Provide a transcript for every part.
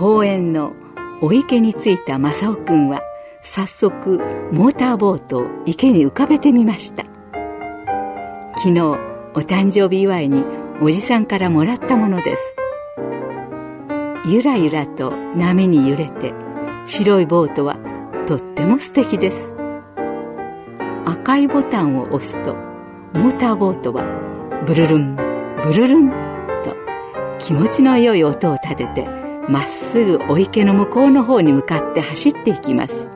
公園のお池に着いた正雄くんは早速モーターボートを池に浮かべてみました。昨日お誕生日祝いにおじさんからもらったものです。ゆらゆらと波に揺れて白いボートはとっても素敵です。赤いボタンを押すとモーターボートはブルルンブルルンと気持ちの良い音を立ててまっすぐお池の向こうの方に向かって走っていきます。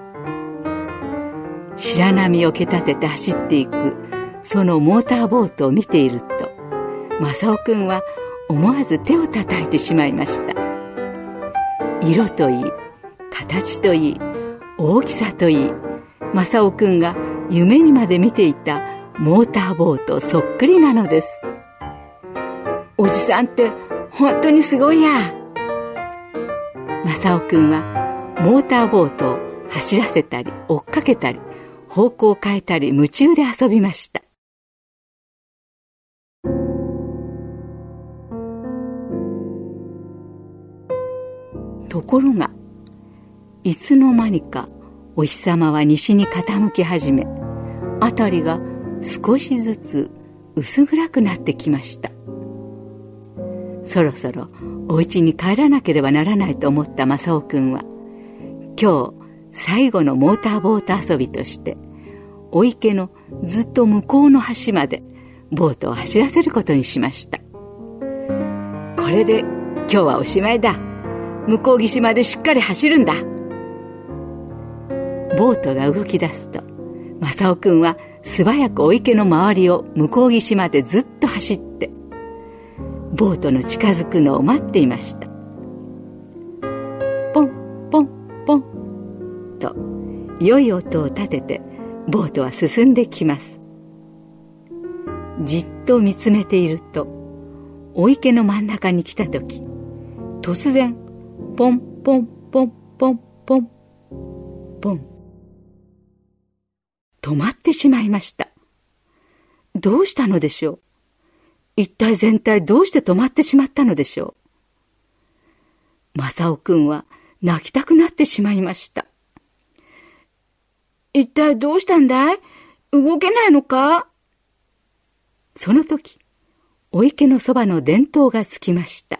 白波を蹴立てて走っていくそのモーターボートを見ていると正雄くんは思わず手を叩いてしまいました。色といい形といい大きさといい正雄くんが夢にまで見ていたモーターボートそっくりなのです。おじさんって本当にすごいや。正雄くんはモーターボートを走らせたり追っかけたり方向を変えたり夢中で遊びました。ところがいつの間にかお日様は西に傾き始め辺りが少しずつ薄暗くなってきました。そろそろお家に帰らなければならないと思った正雄くんは今日最後のモーターボート遊びとしてお池のずっと向こうの端までボートを走らせることにしました。これで今日はおしまいだ。向こう岸までしっかり走るんだ。ボートが動き出すと正雄くんは素早くお池の周りを向こう岸までずっと走ってボートの近づくのを待っていました。ポンポンポン。と良い音を立ててボートは進んできます。じっと見つめているとお池の真ん中に来た時突然ポンポンポンポンポンポン。止まってしまいました。どうしたのでしょう？一体全体どうして止まってしまったのでしょう。正雄くんは泣きたくなってしまいました。一体どうしたんだい？動けないのか？その時お池のそばの電灯がつきました。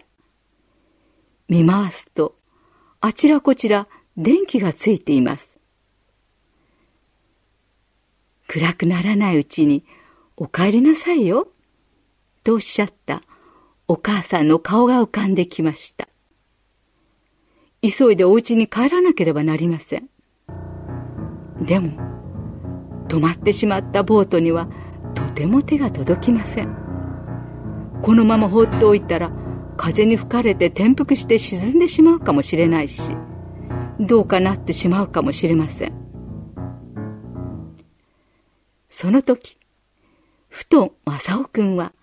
見回すと、あちらこちら電気がついています。暗くならないうちにお帰りなさいよ、とおっしゃったお母さんの顔が浮かんできました。急いでお家に帰らなければなりません。でも、止まってしまったボートにはとても手が届きません。このまま放っておいたら風に吹かれて転覆して沈んでしまうかもしれないしどうかなってしまうかもしれませんその時ふと正雄くんは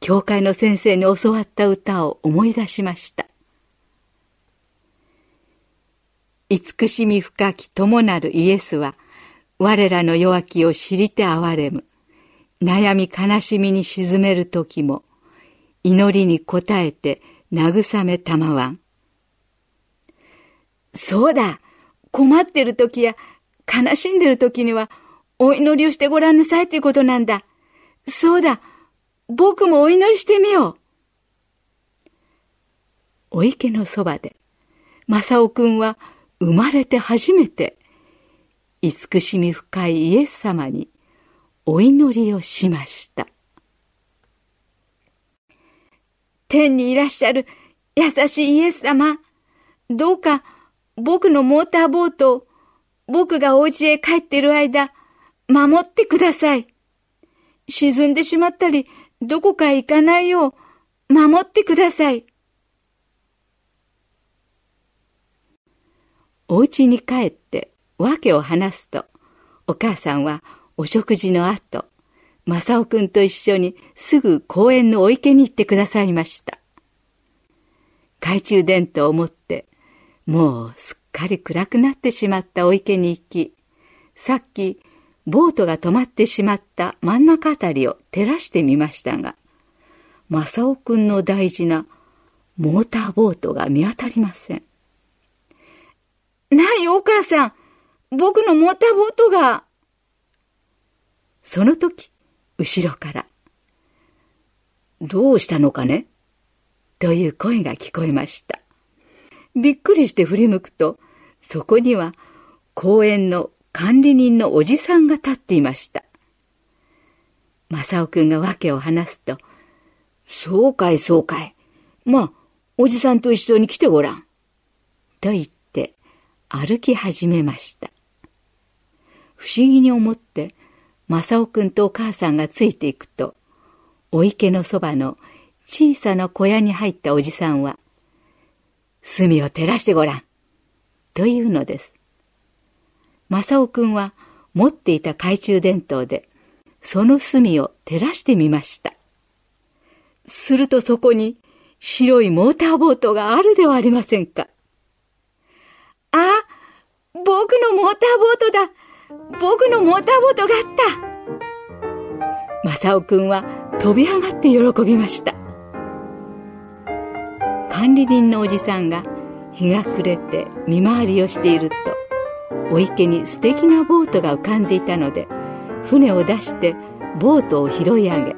教会の先生に教わった歌を思い出しました慈しみ深き友なるイエスは我らの弱きを知りて憐れむ悩み悲しみに沈める時も祈りに応えて慰めたまわん。そうだ困ってる時や悲しんでる時にはお祈りをしてごらんなさいということなんだ。そうだ僕もお祈りしてみよう。お池のそばで、正雄くんは生まれて初めて、慈しみ深いイエス様にお祈りをしました。天にいらっしゃる優しいイエス様、どうか僕のモーターボートを僕がお家へ帰っている間、守ってください。沈んでしまったり、どこか行かないよう、守ってください。お家に帰って訳を話すと、お母さんはお食事の後、正雄くんと一緒にすぐ公園のお池に行ってくださいました。懐中電灯を持って、もうすっかり暗くなってしまったお池に行き、さっきボートが止まってしまった真ん中あたりを照らしてみましたが、正雄くんの大事なモーターボートが見当たりません。ないお母さん僕のモーターボートがその時、後ろから、どうしたのかね？という声が聞こえました。びっくりして振り向くと、そこには公園の管理人のおじさんが立っていました。正雄くんが訳を話すと、そうかいそうかい。まあ、おじさんと一緒に来てごらん。と言って歩き始めました。不思議に思って、正雄くんとお母さんがついていくと、お池のそばの小さな小屋に入ったおじさんは、炭を照らしてごらん。というのです。正雄くんは持っていた懐中電灯で、その炭を照らしてみました。するとそこに白いモーターボートがあるではありませんか。あ、僕のモーターボートだ僕のモーターボートがあった正雄くんは飛び上がって喜びました管理人のおじさんが日が暮れて見回りをしているとお池に素敵なボートが浮かんでいたので船を出してボートを拾い上げ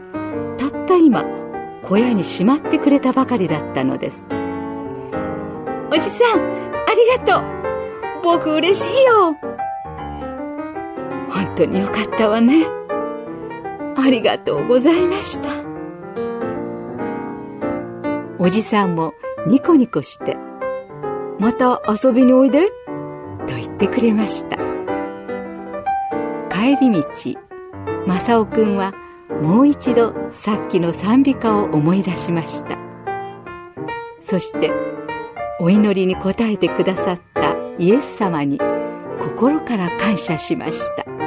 たった今小屋にしまってくれたばかりだったのです。おじさんありがとう。僕嬉しいよ。本当によかったわね。ありがとうございました。おじさんもニコニコして「また遊びにおいで」と言ってくれました。帰り道正雄くんはもう一度さっきの賛美歌を思い出しました。そしてお祈りに応えてくださったイエス様に心から感謝しました。